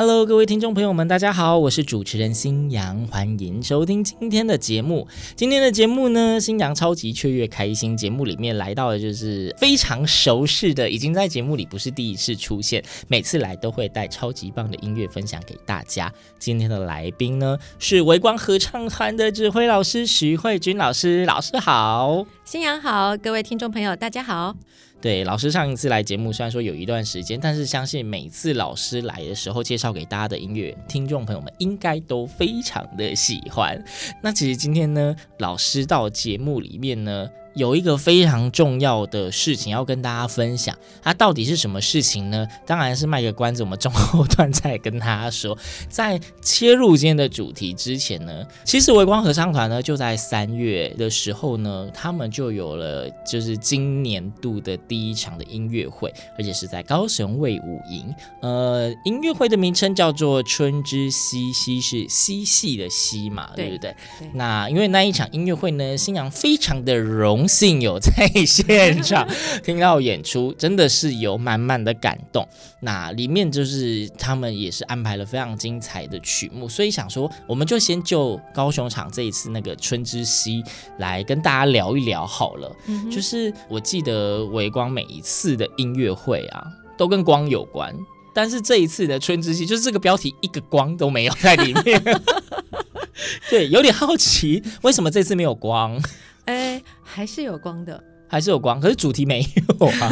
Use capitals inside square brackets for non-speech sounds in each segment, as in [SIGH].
Hello，各位听众朋友们，大家好，我是主持人新阳，欢迎收听今天的节目。今天的节目呢，新阳超级雀跃开心节目里面来到的就是非常熟悉的，已经在节目里不是第一次出现，每次来都会带超级棒的音乐分享给大家。今天的来宾呢是微光合唱团的指挥老师徐慧君老师，老师好，新阳好，各位听众朋友大家好。对，老师上一次来节目，虽然说有一段时间，但是相信每次老师来的时候，介绍给大家的音乐，听众朋友们应该都非常的喜欢。那其实今天呢，老师到节目里面呢。有一个非常重要的事情要跟大家分享，它到底是什么事情呢？当然是卖个关子，我们中后段再跟大家说。在切入今天的主题之前呢，其实微光合唱团呢就在三月的时候呢，他们就有了就是今年度的第一场的音乐会，而且是在高雄卫武营。呃，音乐会的名称叫做《春之嬉》，嬉是嬉戏的嬉嘛，对，不对？对。那因为那一场音乐会呢，新娘非常的荣。幸有在现场 [LAUGHS] 听到演出，真的是有满满的感动。那里面就是他们也是安排了非常精彩的曲目，所以想说，我们就先就高雄场这一次那个《春之嬉》来跟大家聊一聊好了。嗯、就是我记得维光每一次的音乐会啊，都跟光有关，但是这一次的《春之嬉》就是这个标题一个光都没有在里面。[LAUGHS] 对，有点好奇为什么这次没有光。哎，还是有光的，还是有光，可是主题没有啊。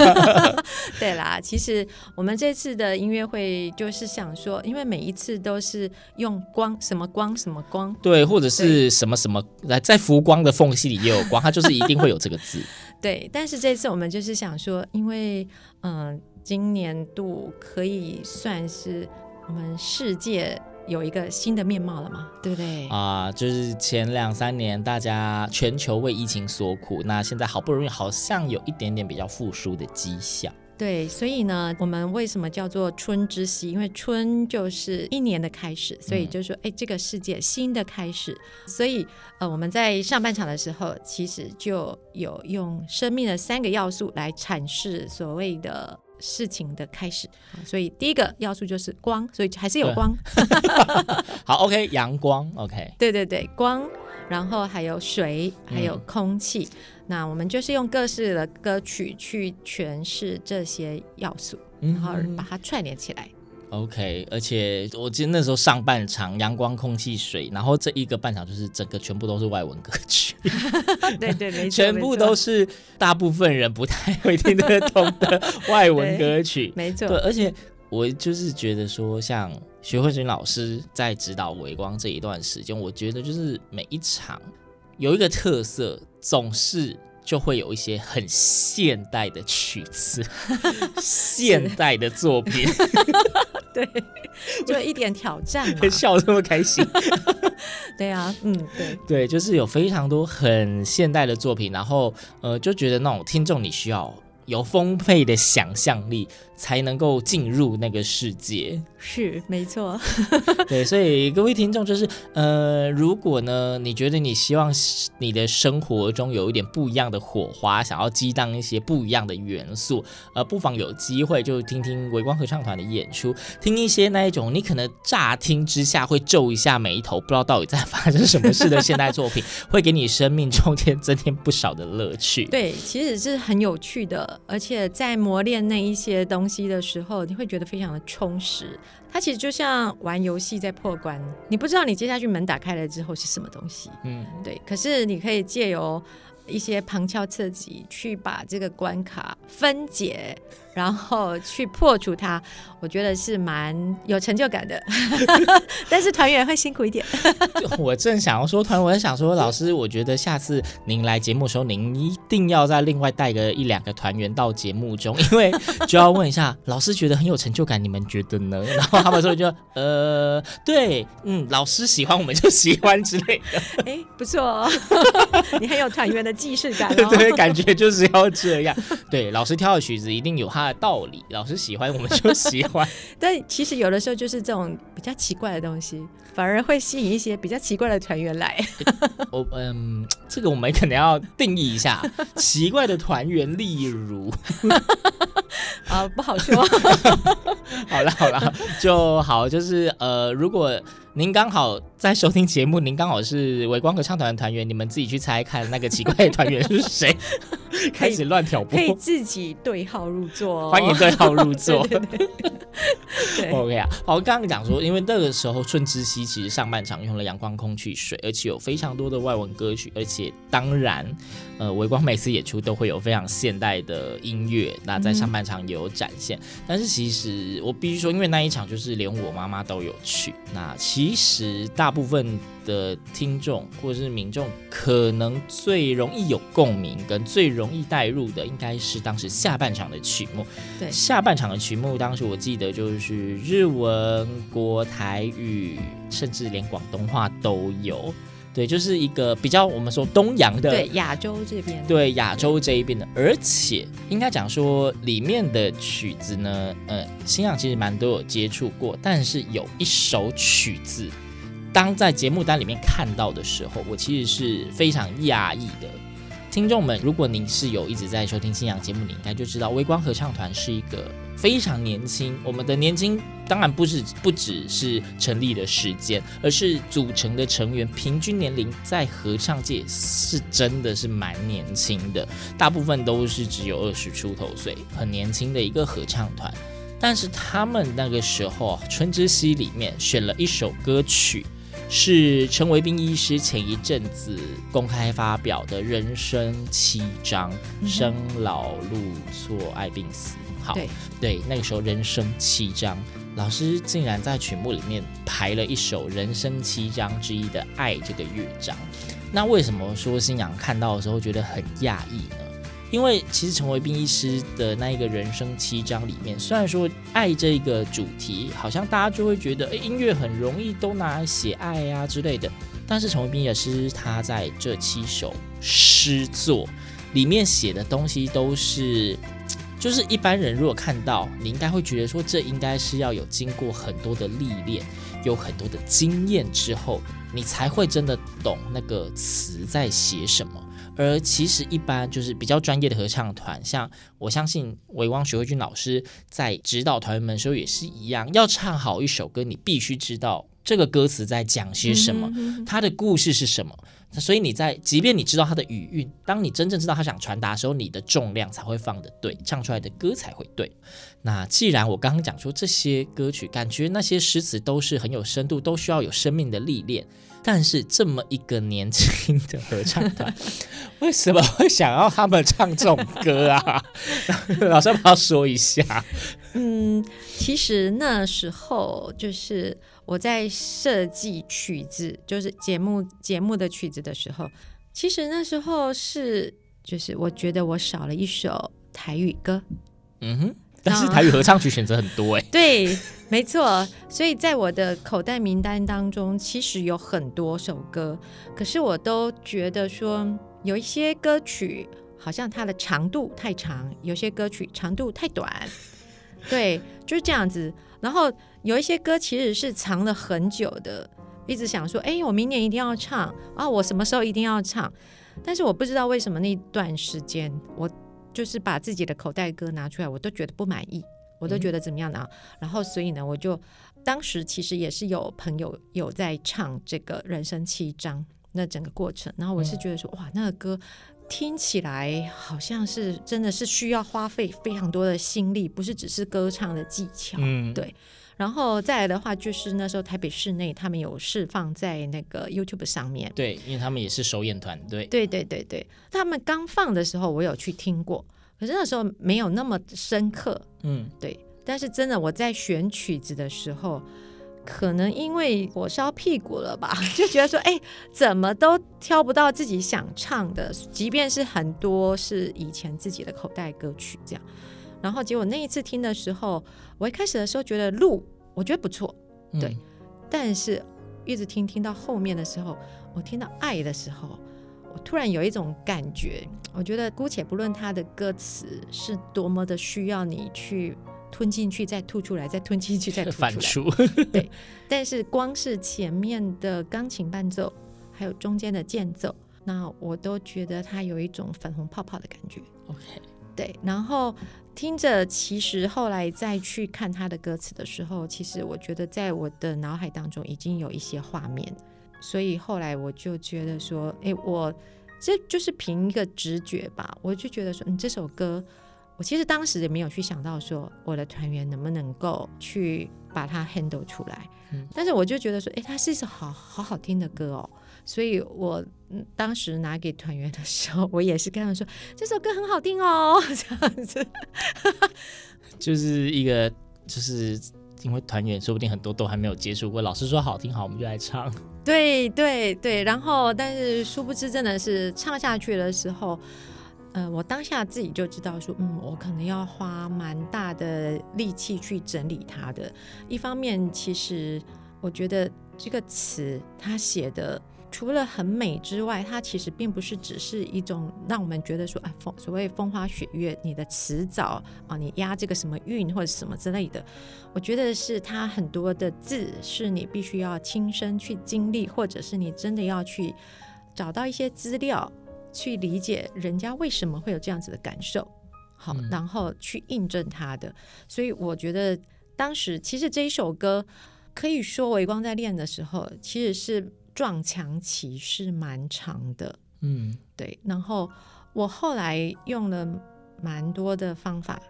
[LAUGHS] 对啦，其实我们这次的音乐会就是想说，因为每一次都是用光，什么光什么光，对，或者是什么什么来在浮光的缝隙里也有光，它就是一定会有这个字。[LAUGHS] 对，但是这次我们就是想说，因为嗯、呃，今年度可以算是我们世界。有一个新的面貌了嘛，对不对？啊、呃，就是前两三年大家全球为疫情所苦，那现在好不容易好像有一点点比较复苏的迹象。对，所以呢，我们为什么叫做春之息？因为春就是一年的开始，所以就是说，哎、嗯，这个世界新的开始。所以，呃，我们在上半场的时候，其实就有用生命的三个要素来阐释所谓的。事情的开始，所以第一个要素就是光，所以还是有光。[LAUGHS] 好，OK，阳光，OK，对对对，光，然后还有水，还有空气。嗯、那我们就是用各式的歌曲去诠释这些要素，然后把它串联起来。OK，而且我记得那时候上半场阳光、空气、水，然后这一个半场就是整个全部都是外文歌曲，[LAUGHS] [LAUGHS] 对对没错，全部都是大部分人不太会听得懂的 [LAUGHS] 外文歌曲，没错。对，而且我就是觉得说，像徐慧君老师在指导微光这一段时间，我觉得就是每一场有一个特色，总是。就会有一些很现代的曲子，[LAUGHS] 现代的作品，[LAUGHS] 对，就一点挑战嘛，[LAUGHS] 笑这么开心，对啊，嗯，对，对，就是有非常多很现代的作品，然后呃，就觉得那种听众你需要有丰沛的想象力。才能够进入那个世界，是没错。[LAUGHS] 对，所以各位听众就是，呃，如果呢，你觉得你希望你的生活中有一点不一样的火花，想要激荡一些不一样的元素，呃，不妨有机会就听听微光合唱团的演出，听一些那一种你可能乍听之下会皱一下眉头，不知道到底在发生什么事的现代作品，[LAUGHS] 会给你生命中间增添不少的乐趣。对，其实是很有趣的，而且在磨练那一些东西。东西的时候，你会觉得非常的充实。它其实就像玩游戏在破关，你不知道你接下去门打开了之后是什么东西。嗯，对。可是你可以借由一些旁敲侧击去把这个关卡分解，然后去破除它，[LAUGHS] 我觉得是蛮有成就感的。[LAUGHS] 但是团员会辛苦一点。我正想要说团，我在想说老师，我觉得下次您来节目的时候，您一定要再另外带个一两个团员到节目中，因为 [LAUGHS] 就要问一下老师觉得很有成就感，你们觉得呢？然后他们说就呃，对，嗯，老师喜欢我们就喜欢之类的。哎，不错哦，你很有团员的既视感哦。对，感觉就是要这样。对，老师挑的曲子一定有他的道理，老师喜欢我们就喜欢。[LAUGHS] 但其实有的时候就是这种比较奇怪的东西，反而会吸引一些比较奇怪的团员来。[LAUGHS] 我嗯，这个我们可能要定义一下 [LAUGHS] 奇怪的团员，例如啊，不好说。好了好了，就好，就是呃，如果。您刚好在收听节目，您刚好是微光合唱团的团员，你们自己去猜看那个奇怪的团员是谁，[LAUGHS] 开始乱挑拨，可以自己对号入座，欢迎对号入座。[LAUGHS] 对对 [LAUGHS] 对。OK 啊，好，刚刚讲说，因为那个时候《春之息》其实上半场用了阳光、空气、水，而且有非常多的外文歌曲，而且当然，呃，微光每次演出都会有非常现代的音乐，那在上半场也有展现。嗯、但是其实我必须说，因为那一场就是连我妈妈都有去，那其其实大部分的听众或者是民众，可能最容易有共鸣跟最容易带入的，应该是当时下半场的曲目。对，下半场的曲目，当时我记得就是日文、国台语，甚至连广东话都有。对，就是一个比较我们说东洋的，对亚洲这边，对亚洲这一边的，而且应该讲说里面的曲子呢，呃，星洋其实蛮多有接触过，但是有一首曲子，当在节目单里面看到的时候，我其实是非常讶异的。听众们，如果您是有一直在收听新阳节目，你应该就知道微光合唱团是一个。非常年轻，我们的年轻当然不是不只是成立的时间，而是组成的成员平均年龄在合唱界是真的是蛮年轻的，大部分都是只有二十出头岁，很年轻的一个合唱团。但是他们那个时候《春之息》里面选了一首歌曲，是陈维斌医师前一阵子公开发表的人生七章：生老路错爱病死。好，对，对，那个时候人生七章，老师竟然在曲目里面排了一首人生七章之一的《爱》这个乐章。那为什么说新娘看到的时候觉得很讶异呢？因为其实陈维斌医师的那一个人生七章里面，虽然说爱这一个主题，好像大家就会觉得，诶，音乐很容易都拿来写爱呀、啊、之类的。但是陈维斌医师他在这七首诗作里面写的东西都是。就是一般人如果看到，你应该会觉得说，这应该是要有经过很多的历练，有很多的经验之后，你才会真的懂那个词在写什么。而其实一般就是比较专业的合唱团，像我相信微光学慧君老师在指导团员们的时候也是一样，要唱好一首歌，你必须知道这个歌词在讲些什么，它的故事是什么。所以你在，即便你知道他的语韵，当你真正知道他想传达的时候，你的重量才会放得对，唱出来的歌才会对。那既然我刚刚讲说这些歌曲，感觉那些诗词都是很有深度，都需要有生命的历练，但是这么一个年轻的合唱团，为什么会想要他们唱这种歌啊？[LAUGHS] 老师要不要说一下？嗯，其实那时候就是。我在设计曲子，就是节目节目的曲子的时候，其实那时候是，就是我觉得我少了一首台语歌。嗯哼，但是台语合唱曲选择很多哎。[LAUGHS] 对，没错。所以在我的口袋名单当中，其实有很多首歌，可是我都觉得说，有一些歌曲好像它的长度太长，有些歌曲长度太短。对，就是这样子。然后有一些歌其实是藏了很久的，一直想说，哎，我明年一定要唱啊，我什么时候一定要唱？但是我不知道为什么那段时间，我就是把自己的口袋歌拿出来，我都觉得不满意，我都觉得怎么样呢？嗯、然后所以呢，我就当时其实也是有朋友有在唱这个人生七章那整个过程，然后我是觉得说，哇，那个歌。听起来好像是真的是需要花费非常多的心力，不是只是歌唱的技巧。嗯，对。然后再来的话，就是那时候台北市内他们有释放在那个 YouTube 上面。对，因为他们也是首演团队。对对对对，他们刚放的时候我有去听过，可是那时候没有那么深刻，嗯，对。但是真的我在选曲子的时候，可能因为火烧屁股了吧，[LAUGHS] 就觉得说，哎，怎么都挑不到自己想唱的，即便是很多是以前自己的口袋歌曲这样。然后结果那一次听的时候，我一开始的时候觉得路我觉得不错，对，嗯、但是一直听听到后面的时候，我听到爱的时候。我突然有一种感觉，我觉得姑且不论他的歌词是多么的需要你去吞进去，再吐出来，再吞进去，再吐出来，反 [LAUGHS] 出对。但是光是前面的钢琴伴奏，还有中间的间奏，那我都觉得它有一种粉红泡泡的感觉。OK，对。然后听着，其实后来再去看他的歌词的时候，其实我觉得在我的脑海当中已经有一些画面。所以后来我就觉得说，哎，我这就是凭一个直觉吧，我就觉得说，嗯，这首歌，我其实当时也没有去想到说我的团员能不能够去把它 handle 出来，嗯，但是我就觉得说，哎，它是一首好好好听的歌哦，所以我当时拿给团员的时候，我也是跟他们说，这首歌很好听哦，[LAUGHS] 这样子，[LAUGHS] 就是一个就是。因为团员说不定很多都还没有接触过，老师说好听好，我们就来唱。[LAUGHS] 对对对，然后但是殊不知真的是唱下去的时候，呃，我当下自己就知道说，嗯，我可能要花蛮大的力气去整理它的。一方面，其实我觉得这个词他写的。除了很美之外，它其实并不是只是一种让我们觉得说啊，风所谓风花雪月，你的词藻啊，你押这个什么韵或者什么之类的，我觉得是它很多的字是你必须要亲身去经历，或者是你真的要去找到一些资料去理解人家为什么会有这样子的感受，好，嗯、然后去印证它的。所以我觉得当时其实这一首歌可以说微光在练的时候，其实是。撞墙期是蛮长的，嗯，对。然后我后来用了蛮多的方法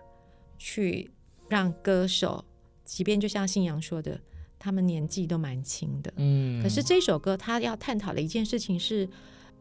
去让歌手，即便就像信阳说的，他们年纪都蛮轻的，嗯。可是这首歌他要探讨的一件事情是，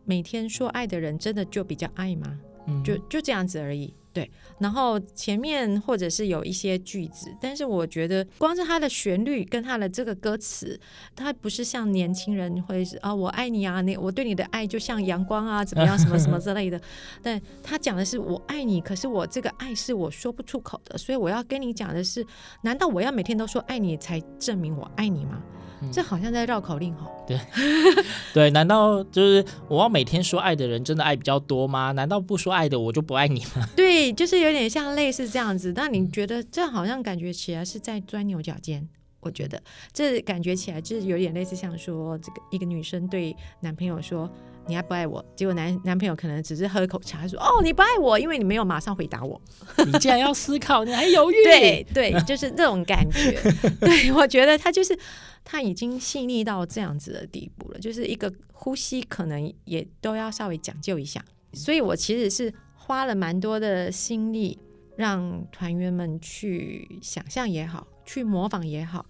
每天说爱的人真的就比较爱吗？嗯，就就这样子而已。对，然后前面或者是有一些句子，但是我觉得光是它的旋律跟它的这个歌词，它不是像年轻人会是啊，我爱你啊，那我对你的爱就像阳光啊，怎么样，什么什么之类的。[LAUGHS] 但他讲的是我爱你，可是我这个爱是我说不出口的，所以我要跟你讲的是，难道我要每天都说爱你才证明我爱你吗？这好像在绕口令哈。对，[LAUGHS] 对，难道就是我要每天说爱的人真的爱比较多吗？难道不说爱的我就不爱你吗？[LAUGHS] 对，就是有点像类似这样子。但你觉得这好像感觉起来是在钻牛角尖？我觉得这感觉起来就是有点类似像说这个一个女生对男朋友说。你爱不爱我？结果男男朋友可能只是喝口茶，说：“哦，你不爱我，因为你没有马上回答我。[LAUGHS] ”你竟然要思考，你还犹豫？对对，就是这种感觉。对，我觉得他就是他已经细腻到这样子的地步了，就是一个呼吸可能也都要稍微讲究一下。所以我其实是花了蛮多的心力，让团员们去想象也好，去模仿也好，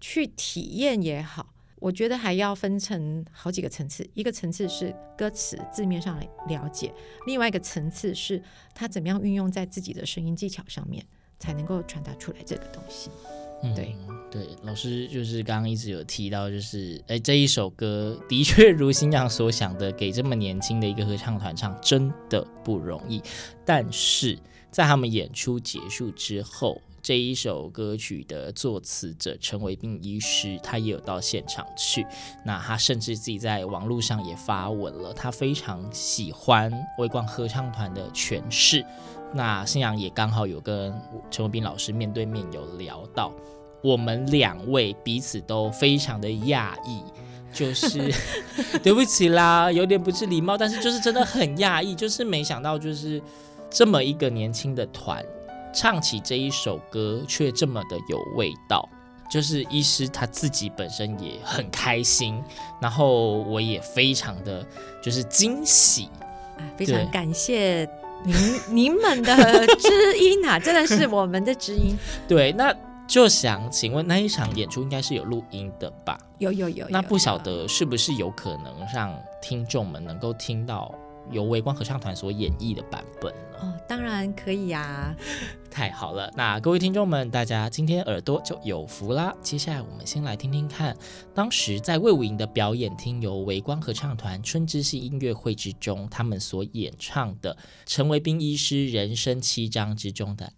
去体验也好。我觉得还要分成好几个层次，一个层次是歌词字面上来了解，另外一个层次是他怎么样运用在自己的声音技巧上面，才能够传达出来这个东西。对、嗯、对，老师就是刚刚一直有提到，就是哎，这一首歌的确如新阳所想的，给这么年轻的一个合唱团唱真的不容易，但是在他们演出结束之后。这一首歌曲的作词者陈维斌医师，他也有到现场去。那他甚至自己在网络上也发文了，他非常喜欢微光合唱团的诠释。那信阳也刚好有跟陈文斌老师面对面有聊到，我们两位彼此都非常的讶异，就是 [LAUGHS] 对不起啦，有点不是礼貌，但是就是真的很讶异，就是没想到就是这么一个年轻的团。唱起这一首歌却这么的有味道，就是医师他自己本身也很开心，然后我也非常的就是惊喜，非常感谢您您们的知音啊，真的是我们的知音。[LAUGHS] 对，那就想请问那一场演出应该是有录音的吧？有有有，有。那不晓得是不是有可能让听众们能够听到由微光合唱团所演绎的版本呢？哦，当然可以呀、啊！[LAUGHS] 太好了，那各位听众们，大家今天耳朵就有福啦。接下来我们先来听听看，当时在魏武营的表演厅由微光合唱团春之系音乐会之中，他们所演唱的陈维斌医师人生七章之中的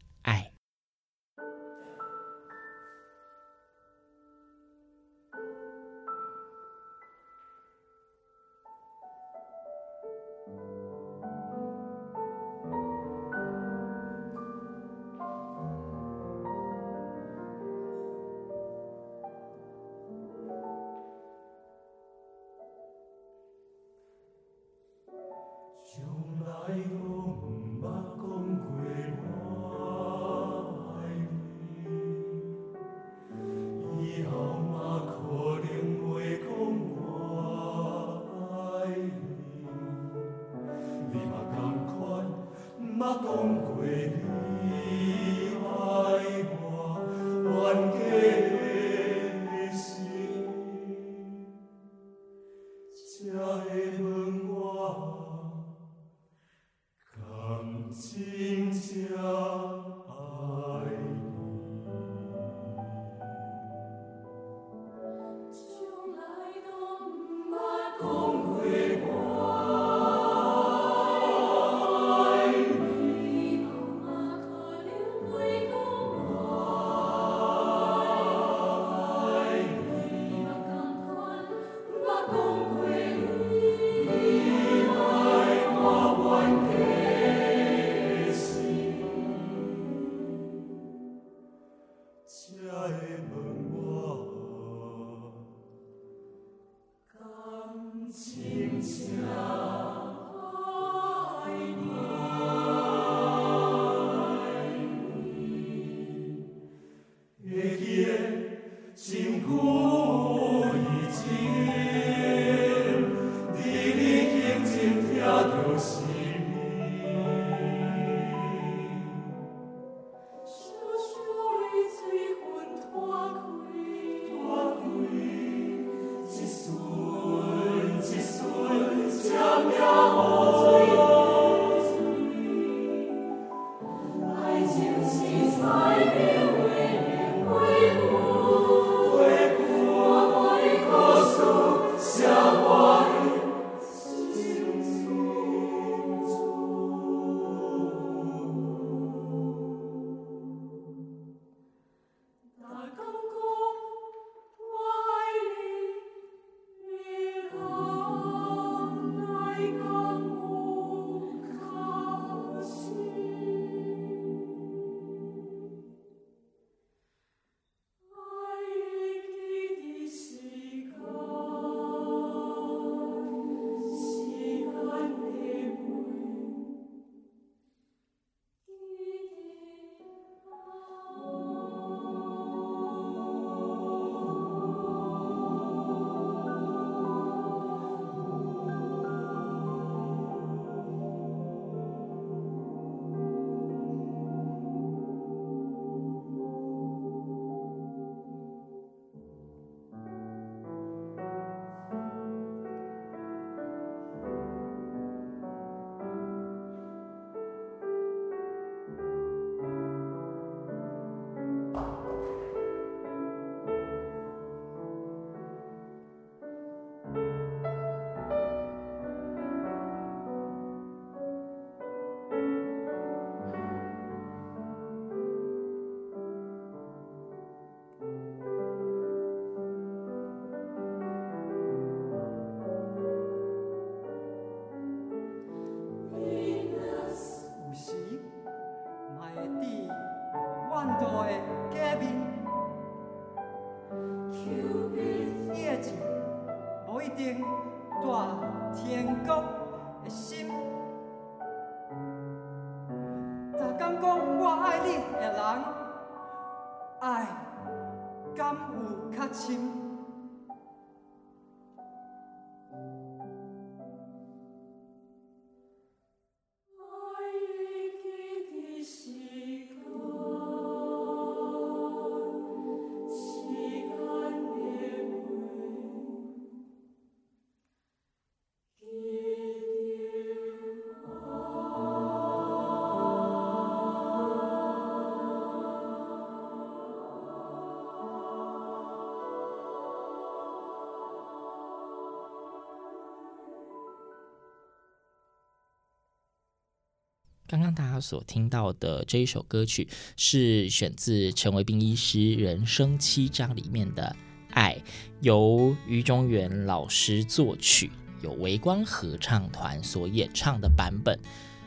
刚刚大家所听到的这一首歌曲是选自陈维斌医师人生七章里面的《爱》，由于中元老师作曲，由维光合唱团所演唱的版本。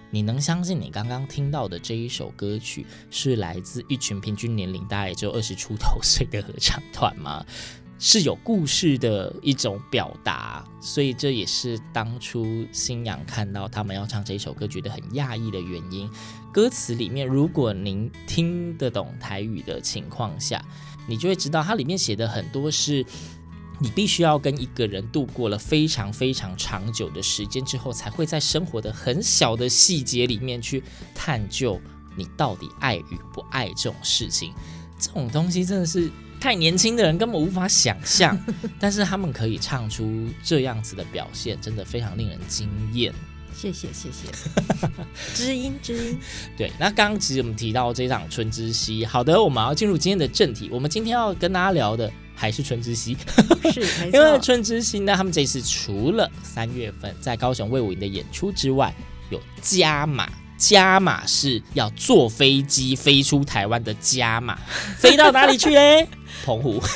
你能相信你刚刚听到的这一首歌曲是来自一群平均年龄大概也就二十出头岁的合唱团吗？是有故事的一种表达，所以这也是当初新阳看到他们要唱这首歌觉得很讶异的原因。歌词里面，如果您听得懂台语的情况下，你就会知道它里面写的很多是。你必须要跟一个人度过了非常非常长久的时间之后，才会在生活的很小的细节里面去探究你到底爱与不爱这种事情。这种东西真的是太年轻的人根本无法想象，[LAUGHS] 但是他们可以唱出这样子的表现，真的非常令人惊艳。谢谢谢谢，[LAUGHS] 知音知音。对，那刚刚其实我们提到这场《春之息》，好的，我们要进入今天的正题。我们今天要跟大家聊的还是《春之息》，是。[LAUGHS] 因为《春之息》呢，他们这次除了三月份在高雄魏武营的演出之外，有加码，加码是要坐飞机飞出台湾的加码，飞到哪里去嘞？澎湖。[LAUGHS]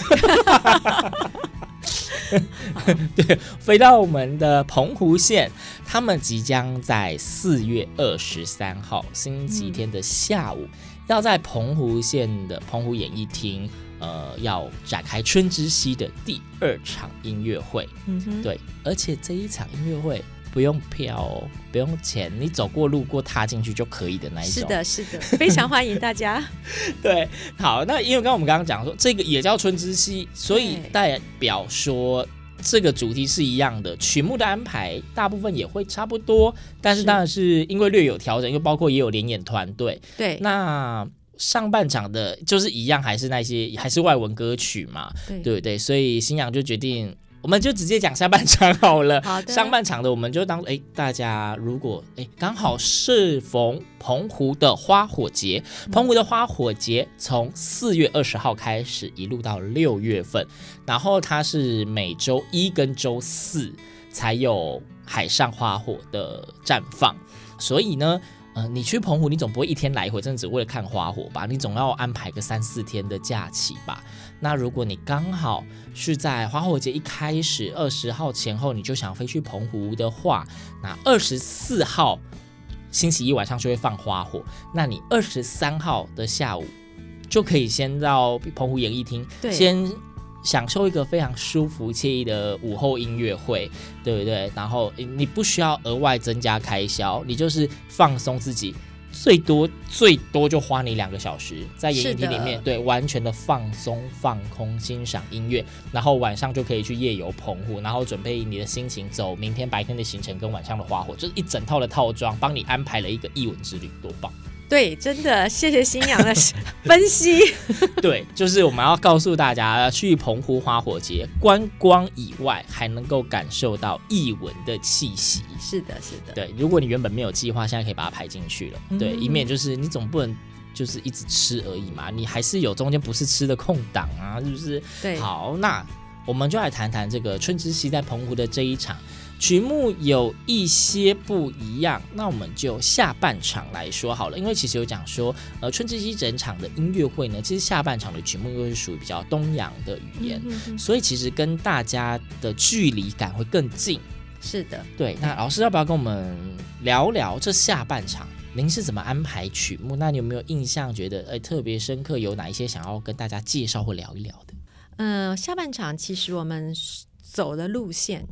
对，飞到我们的澎湖县，他们即将在四月二十三号星期天的下午，嗯、要在澎湖县的澎湖演艺厅，呃，要展开春之息的第二场音乐会。嗯哼，对，而且这一场音乐会。不用票哦，不用钱，你走过路过踏进去就可以的那一种。是的，是的，非常欢迎大家。[LAUGHS] 对，好，那因为刚刚我们刚刚讲说这个也叫春之息，所以代表说这个主题是一样的，曲目的安排大部分也会差不多，但是当然是因为略有调整，因为包括也有联演团队。对，那上半场的就是一样，还是那些还是外文歌曲嘛，对，对不对？所以新阳就决定。我们就直接讲下半场好了。[LAUGHS] 好的。上半场的我们就当哎，大家如果哎刚好适逢澎湖的花火节，澎湖的花火节从四月二十号开始，一路到六月份，然后它是每周一跟周四才有海上花火的绽放，所以呢。呃，你去澎湖，你总不会一天来回，真的只为了看花火吧？你总要安排个三四天的假期吧？那如果你刚好是在花火节一开始二十号前后，你就想飞去澎湖的话，那二十四号星期一晚上就会放花火，那你二十三号的下午就可以先到澎湖演艺厅，先。享受一个非常舒服惬意的午后音乐会，对不对？然后你不需要额外增加开销，你就是放松自己，最多最多就花你两个小时在演艺厅里面，对，完全的放松放空欣赏音乐，然后晚上就可以去夜游澎湖，然后准备你的心情走明天白天的行程跟晚上的花火，就是一整套的套装，帮你安排了一个艺文之旅，多棒！对，真的谢谢新娘的分析。[LAUGHS] 对，就是我们要告诉大家，去澎湖花火节观光以外，还能够感受到艺文的气息。是的，是的。对，如果你原本没有计划，现在可以把它排进去了。对，以免就是你总不能就是一直吃而已嘛，你还是有中间不是吃的空档啊，是不是？对。好，那我们就来谈谈这个春之息在澎湖的这一场。曲目有一些不一样，那我们就下半场来说好了。因为其实有讲说，呃，春之息整场的音乐会呢，其实下半场的曲目又是属于比较东洋的语言，嗯、哼哼，所以其实跟大家的距离感会更近。是的，对。那老师要不要跟我们聊聊这下半场，您是怎么安排曲目？那你有没有印象觉得哎特别深刻？有哪一些想要跟大家介绍或聊一聊的？嗯、呃，下半场其实我们走的路线。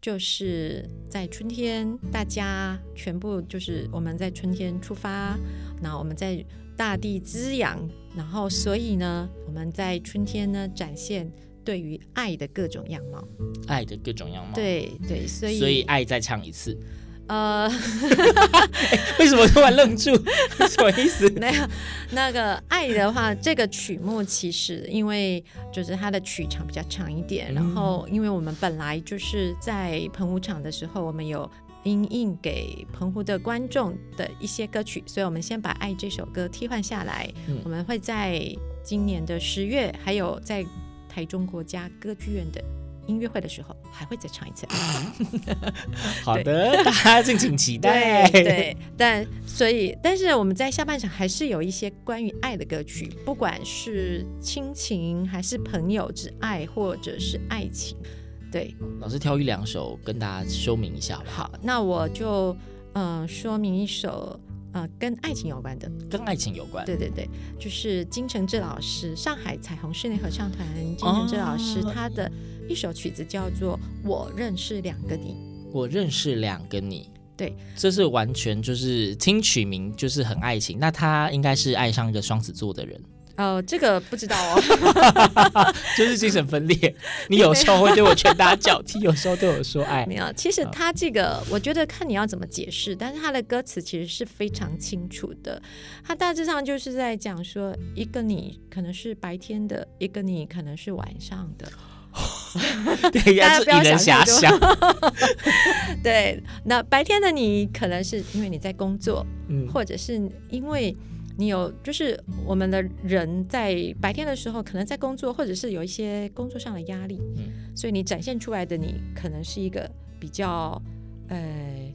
就是在春天，大家全部就是我们在春天出发，然后我们在大地滋养，然后所以呢，我们在春天呢展现对于爱的各种样貌，爱的各种样貌，对对，所以所以爱再唱一次。呃、欸，为什么突然愣住？[LAUGHS] 什么意思？[LAUGHS] 没有，那个爱的话，这个曲目其实因为就是它的曲长比较长一点，嗯、然后因为我们本来就是在澎湖场的时候，我们有音印给澎湖的观众的一些歌曲，所以我们先把爱这首歌替换下来。嗯、我们会在今年的十月，还有在台中国家歌剧院的音乐会的时候还会再唱一次。[LAUGHS] 好的，[LAUGHS] 大家敬请期待。对，对，但所以，但是我们在下半场还是有一些关于爱的歌曲，不管是亲情还是朋友之爱，或者是爱情。对，老师挑一两首跟大家说明一下吧。好，那我就嗯、呃、说明一首。呃，跟爱情有关的，跟爱情有关。对对对，就是金承志老师，上海彩虹室内合唱团金承志老师，他的一首曲子叫做《我认识两个你》。我认识两个你，对，这是完全就是听曲名就是很爱情。那他应该是爱上一个双子座的人。哦，这个不知道哦，[LAUGHS] 就是精神分裂。你有时候会对我拳打脚踢，有时候对我说爱。没有，其实他这个，我觉得看你要怎么解释，但是他的歌词其实是非常清楚的。他大致上就是在讲说，一个你可能是白天的，一个你可能是晚上的。对，大家不要想太多。[LAUGHS] 对，那白天的你可能是因为你在工作，嗯，或者是因为。你有，就是我们的人在白天的时候，可能在工作，或者是有一些工作上的压力，嗯，所以你展现出来的你，可能是一个比较呃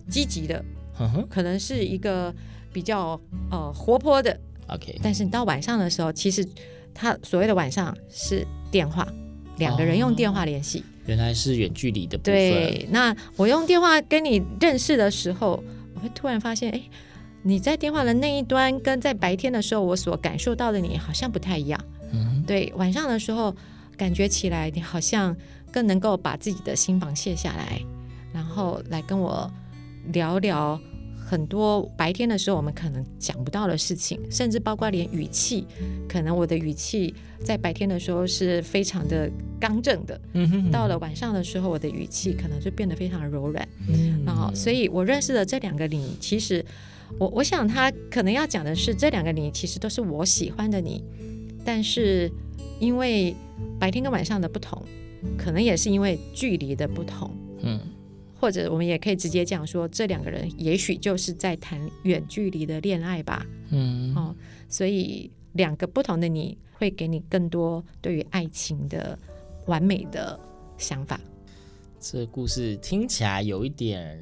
积极的，呵呵，可能是一个比较呃活泼的，OK。但是你到晚上的时候，其实他所谓的晚上是电话，两个人用电话联系，哦，原来是远距离的部分。对，那我用电话跟你认识的时候，我会突然发现，哎。你在电话的那一端，跟在白天的时候我所感受到的你好像不太一样。嗯，对，晚上的时候感觉起来你好像更能够把自己的心防卸下来，然后来跟我聊聊很多白天的时候我们可能讲不到的事情，甚至包括连语气，可能我的语气在白天的时候是非常的刚正的，嗯，到了晚上的时候我的语气可能就变得非常柔软。嗯，然后所以我认识的这两个你，其实。我我想他可能要讲的是这两个你其实都是我喜欢的你，但是因为白天跟晚上的不同，可能也是因为距离的不同，嗯，或者我们也可以直接讲说这两个人也许就是在谈远距离的恋爱吧，嗯，哦，所以两个不同的你会给你更多对于爱情的完美的想法。这故事听起来有一点。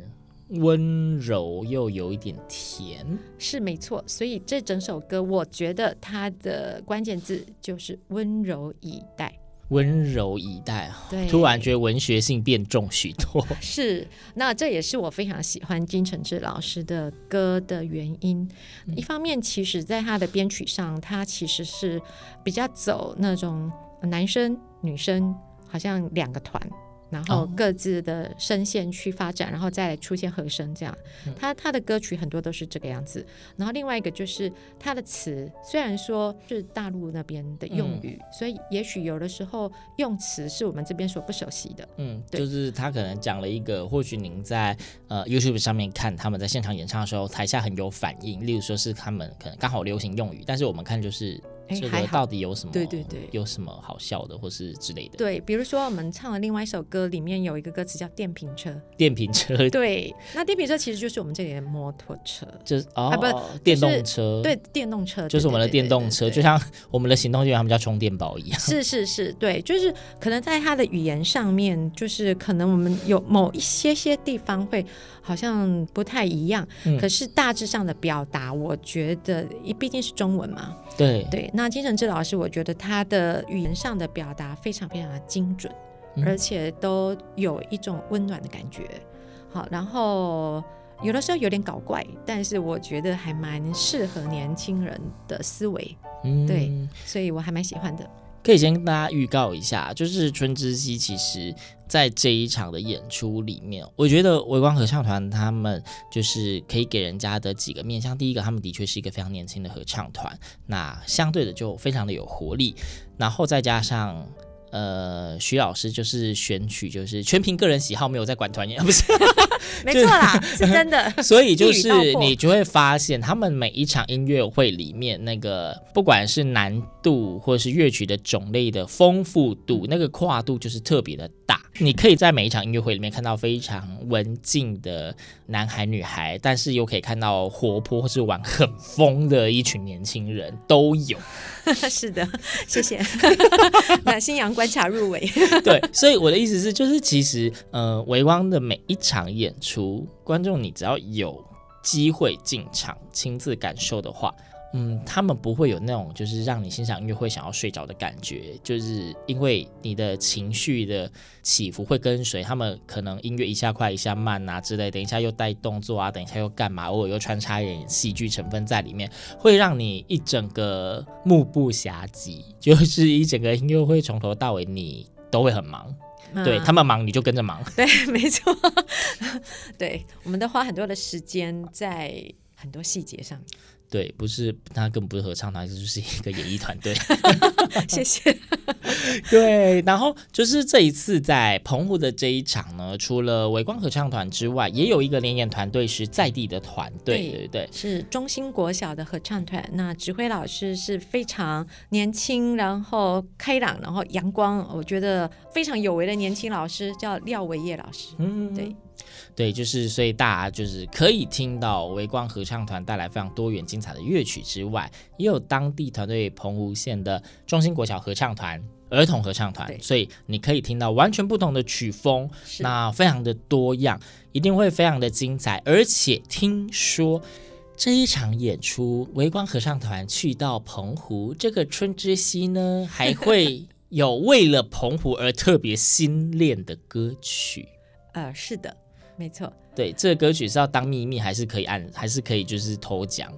温柔又有一点甜，是没错。所以这整首歌，我觉得它的关键字就是温柔以待。温柔以待，对，突然觉得文学性变重许多。[LAUGHS] 是，那这也是我非常喜欢金承志老师的歌的原因。嗯、一方面，其实在他的编曲上，他其实是比较走那种男生女生好像两个团。然后各自的声线去发展，然后再出现和声，这样。他他的歌曲很多都是这个样子。然后另外一个就是他的词，虽然说是大陆那边的用语，嗯、所以也许有的时候用词是我们这边所不熟悉的。嗯，对，就是他可能讲了一个，或许您在呃 YouTube 上面看他们在现场演唱的时候，台下很有反应。例如说是他们可能刚好流行用语，但是我们看就是。这个到底有什么？对对对，有什么好笑的，或是之类的？对，比如说我们唱的另外一首歌，里面有一个歌词叫“电瓶车”。电瓶车。[LAUGHS] 对，那电瓶车其实就是我们这里的摩托车，就是哦，啊、不，电动车。对，电动车就是我们的电动车，就像我们的行动电源，他们叫充电宝一样。是是是，对，就是可能在它的语言上面，就是可能我们有某一些些地方会好像不太一样，嗯、可是大致上的表达，我觉得，毕竟是中文嘛。对对，那金承志老师，我觉得他的语言上的表达非常非常的精准，嗯、而且都有一种温暖的感觉。好，然后有的时候有点搞怪，但是我觉得还蛮适合年轻人的思维。嗯，对，所以我还蛮喜欢的。可以先跟大家预告一下，就是春之夕，其实在这一场的演出里面，我觉得微光合唱团他们就是可以给人家的几个面向。第一个，他们的确是一个非常年轻的合唱团，那相对的就非常的有活力，然后再加上。呃，徐老师就是选曲，就是全凭个人喜好，没有在管团员，不是？[LAUGHS] 没错啦，是真的。[LAUGHS] 所以就是你就会发现，他们每一场音乐会里面，那个不管是难度或者是乐曲的种类的丰富度，那个跨度就是特别的大。你可以在每一场音乐会里面看到非常文静的男孩女孩，但是又可以看到活泼或是玩很疯的一群年轻人，都有。[LAUGHS] 是的，[LAUGHS] 谢谢。[LAUGHS] 那新阳观察入围。对，所以我的意思是，就是其实，呃，维光的每一场演出，观众你只要有机会进场亲自感受的话。嗯，他们不会有那种就是让你欣赏音乐会想要睡着的感觉，就是因为你的情绪的起伏会跟随他们，可能音乐一下快一下慢啊之类，等一下又带动作啊，等一下又干嘛，偶尔又穿插一点戏剧成分在里面，会让你一整个目不暇接，就是一整个音乐会从头到尾你都会很忙，嗯、对他们忙你就跟着忙，对，没错，[LAUGHS] 对，我们都花很多的时间在很多细节上。对，不是他根本不是合唱团，就是一个演艺团队。[LAUGHS] 谢谢。[LAUGHS] 对，然后就是这一次在澎湖的这一场呢，除了微光合唱团之外，也有一个联演团队是在地的团队，对，对？是中兴国小的合唱团。那指挥老师是非常年轻，然后开朗，然后阳光，我觉得非常有为的年轻老师，叫廖维业老师。嗯，对。对，就是所以大家就是可以听到微光合唱团带来非常多元精彩的乐曲之外，也有当地团队澎湖县的中心国小合唱团、儿童合唱团，所以你可以听到完全不同的曲风，那非常的多样，一定会非常的精彩。而且听说这一场演出，微光合唱团去到澎湖这个春之夕呢，还会 [LAUGHS] 有为了澎湖而特别新练的歌曲。呃，是的。没错，对，这个歌曲是要当秘密，还是可以按，还是可以就是偷讲？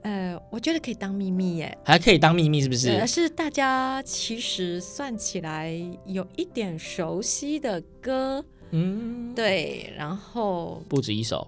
呃，我觉得可以当秘密耶，还可以当秘密，是不是？呃，是大家其实算起来有一点熟悉的歌，嗯，对，然后不止一首。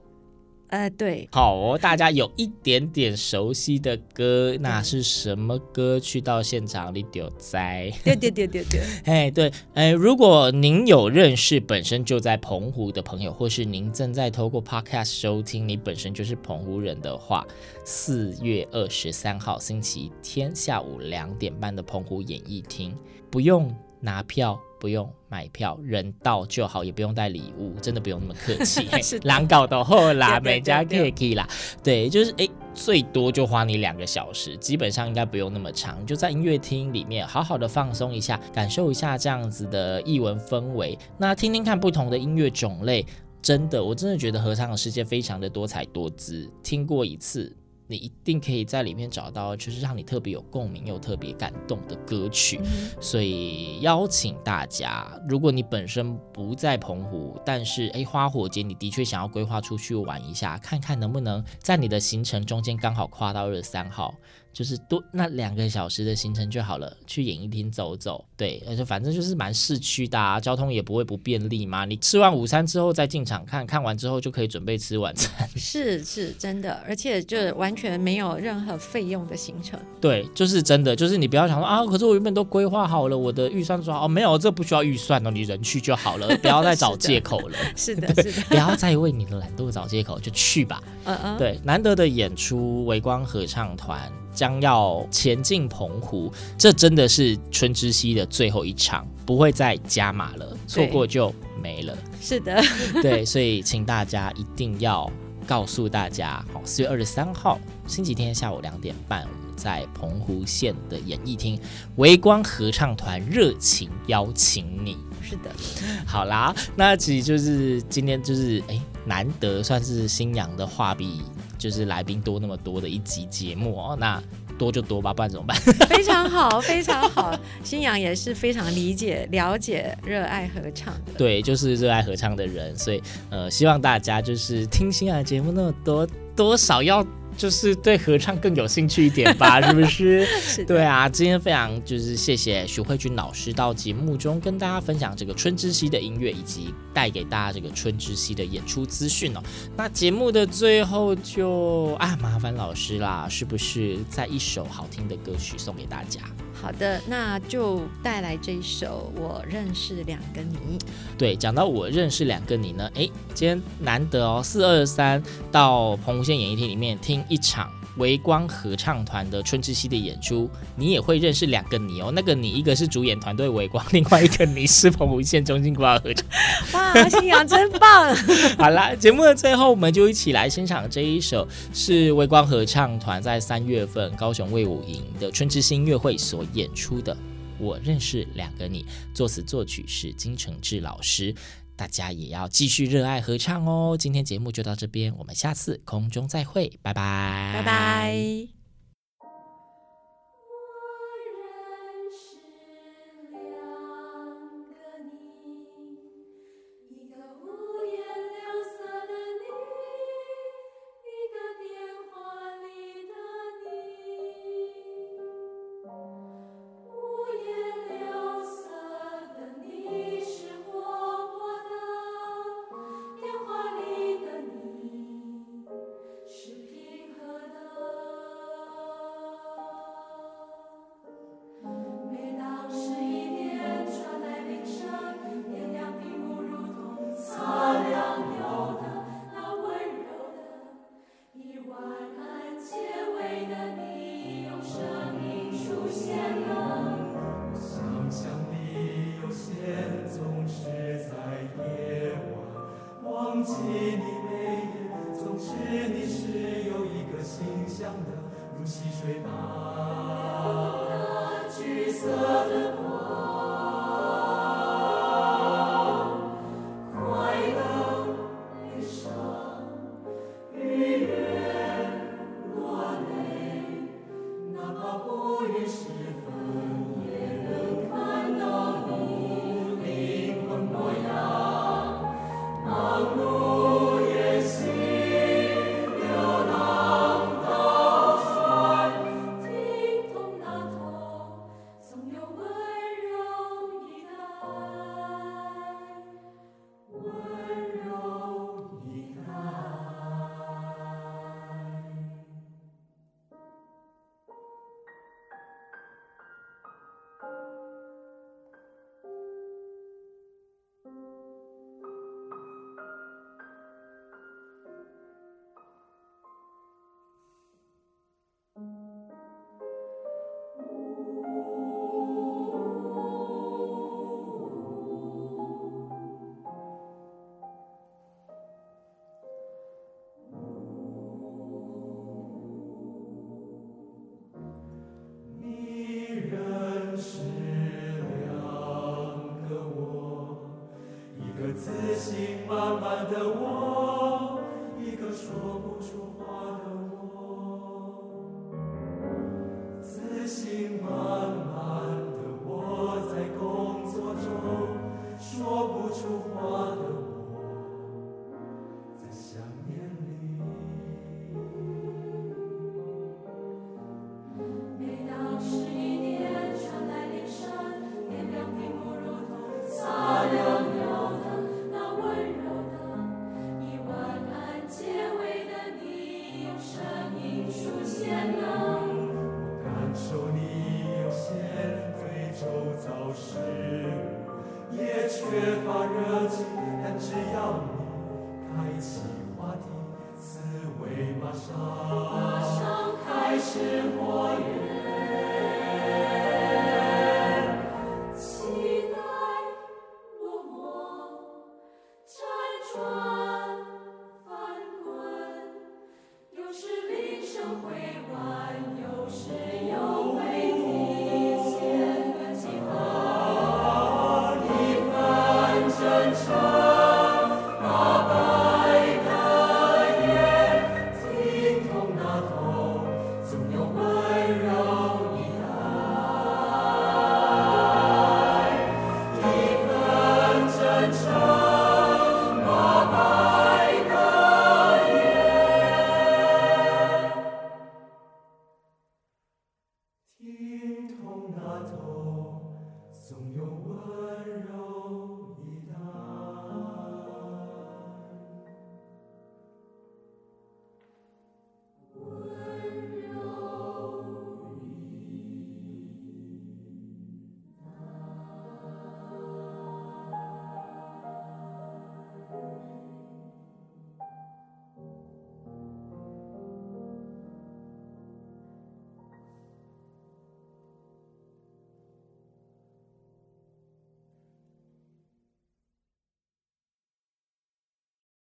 呃，对，好哦，大家有一点点熟悉的歌，那是什么歌？去到现场你就知。对对对对对，[LAUGHS] 哎对，哎，如果您有认识本身就在澎湖的朋友，或是您正在透过 Podcast 收听，你本身就是澎湖人的话，四月二十三号星期天下午两点半的澎湖演艺厅，不用拿票。不用买票，人到就好，也不用带礼物，真的不用那么客气。[LAUGHS] 狼搞到后啦，每家可以啦。对，就是哎，最多就花你两个小时，基本上应该不用那么长，就在音乐厅里面好好的放松一下，感受一下这样子的艺文氛围。那听听看不同的音乐种类，真的，我真的觉得合唱的世界非常的多彩多姿。听过一次。你一定可以在里面找到，就是让你特别有共鸣又特别感动的歌曲。嗯、所以邀请大家，如果你本身不在澎湖，但是诶花火节你的确想要规划出去玩一下，看看能不能在你的行程中间刚好跨到二十三号。就是多那两个小时的行程就好了，去演艺厅走走，对，而且反正就是蛮市区的啊，交通也不会不便利嘛。你吃完午餐之后再进场看，看完之后就可以准备吃晚餐。[LAUGHS] 是是真的，而且就完全没有任何费用的行程。对，就是真的，就是你不要想说啊，可是我原本都规划好了，我的预算说哦，没有，这不需要预算哦，你人去就好了，不要再 [LAUGHS] 找借口了。[LAUGHS] 是的，是的，是的不要再为你的懒惰找借口，就去吧。嗯嗯，对，难得的演出，微光合唱团。将要前进澎湖，这真的是春之夕的最后一场，不会再加码了，错过就没了。是的，[LAUGHS] 对，所以请大家一定要告诉大家，好，四月二十三号星期天下午两点半，我们在澎湖县的演艺厅，微光合唱团热情邀请你。是的，好啦，那其实就是今天就是哎，难得算是新娘的话比。就是来宾多那么多的一集节目哦，那多就多吧，不然怎么办？[LAUGHS] 非常好，非常好。[LAUGHS] 新阳也是非常理解、了解、热爱合唱的。对，就是热爱合唱的人，所以呃，希望大家就是听新阳的节目那么多，多少要。就是对合唱更有兴趣一点吧，[LAUGHS] 是不是？是。对啊，今天非常就是谢谢徐慧君老师到节目中跟大家分享这个春之息的音乐，以及带给大家这个春之息的演出资讯哦。那节目的最后就啊，麻烦老师啦，是不是在一首好听的歌曲送给大家？好的，那就带来这一首《我认识两个你》。对，讲到我认识两个你呢，哎，今天难得哦，四二三到澎湖县演艺厅里面听一场微光合唱团的春之夕的演出，你也会认识两个你哦。那个你一个是主演团队微光，另外一个你是澎湖县中心国小合唱。[LAUGHS] 哇，信仰真棒！[LAUGHS] 好啦，节目的最后，我们就一起来欣赏这一首是微光合唱团在三月份高雄卫武营的春之夕音乐会所演出的《我认识两个你》，作词作曲是金承志老师。大家也要继续热爱合唱哦！今天节目就到这边，我们下次空中再会，拜拜，拜拜。溪水旁。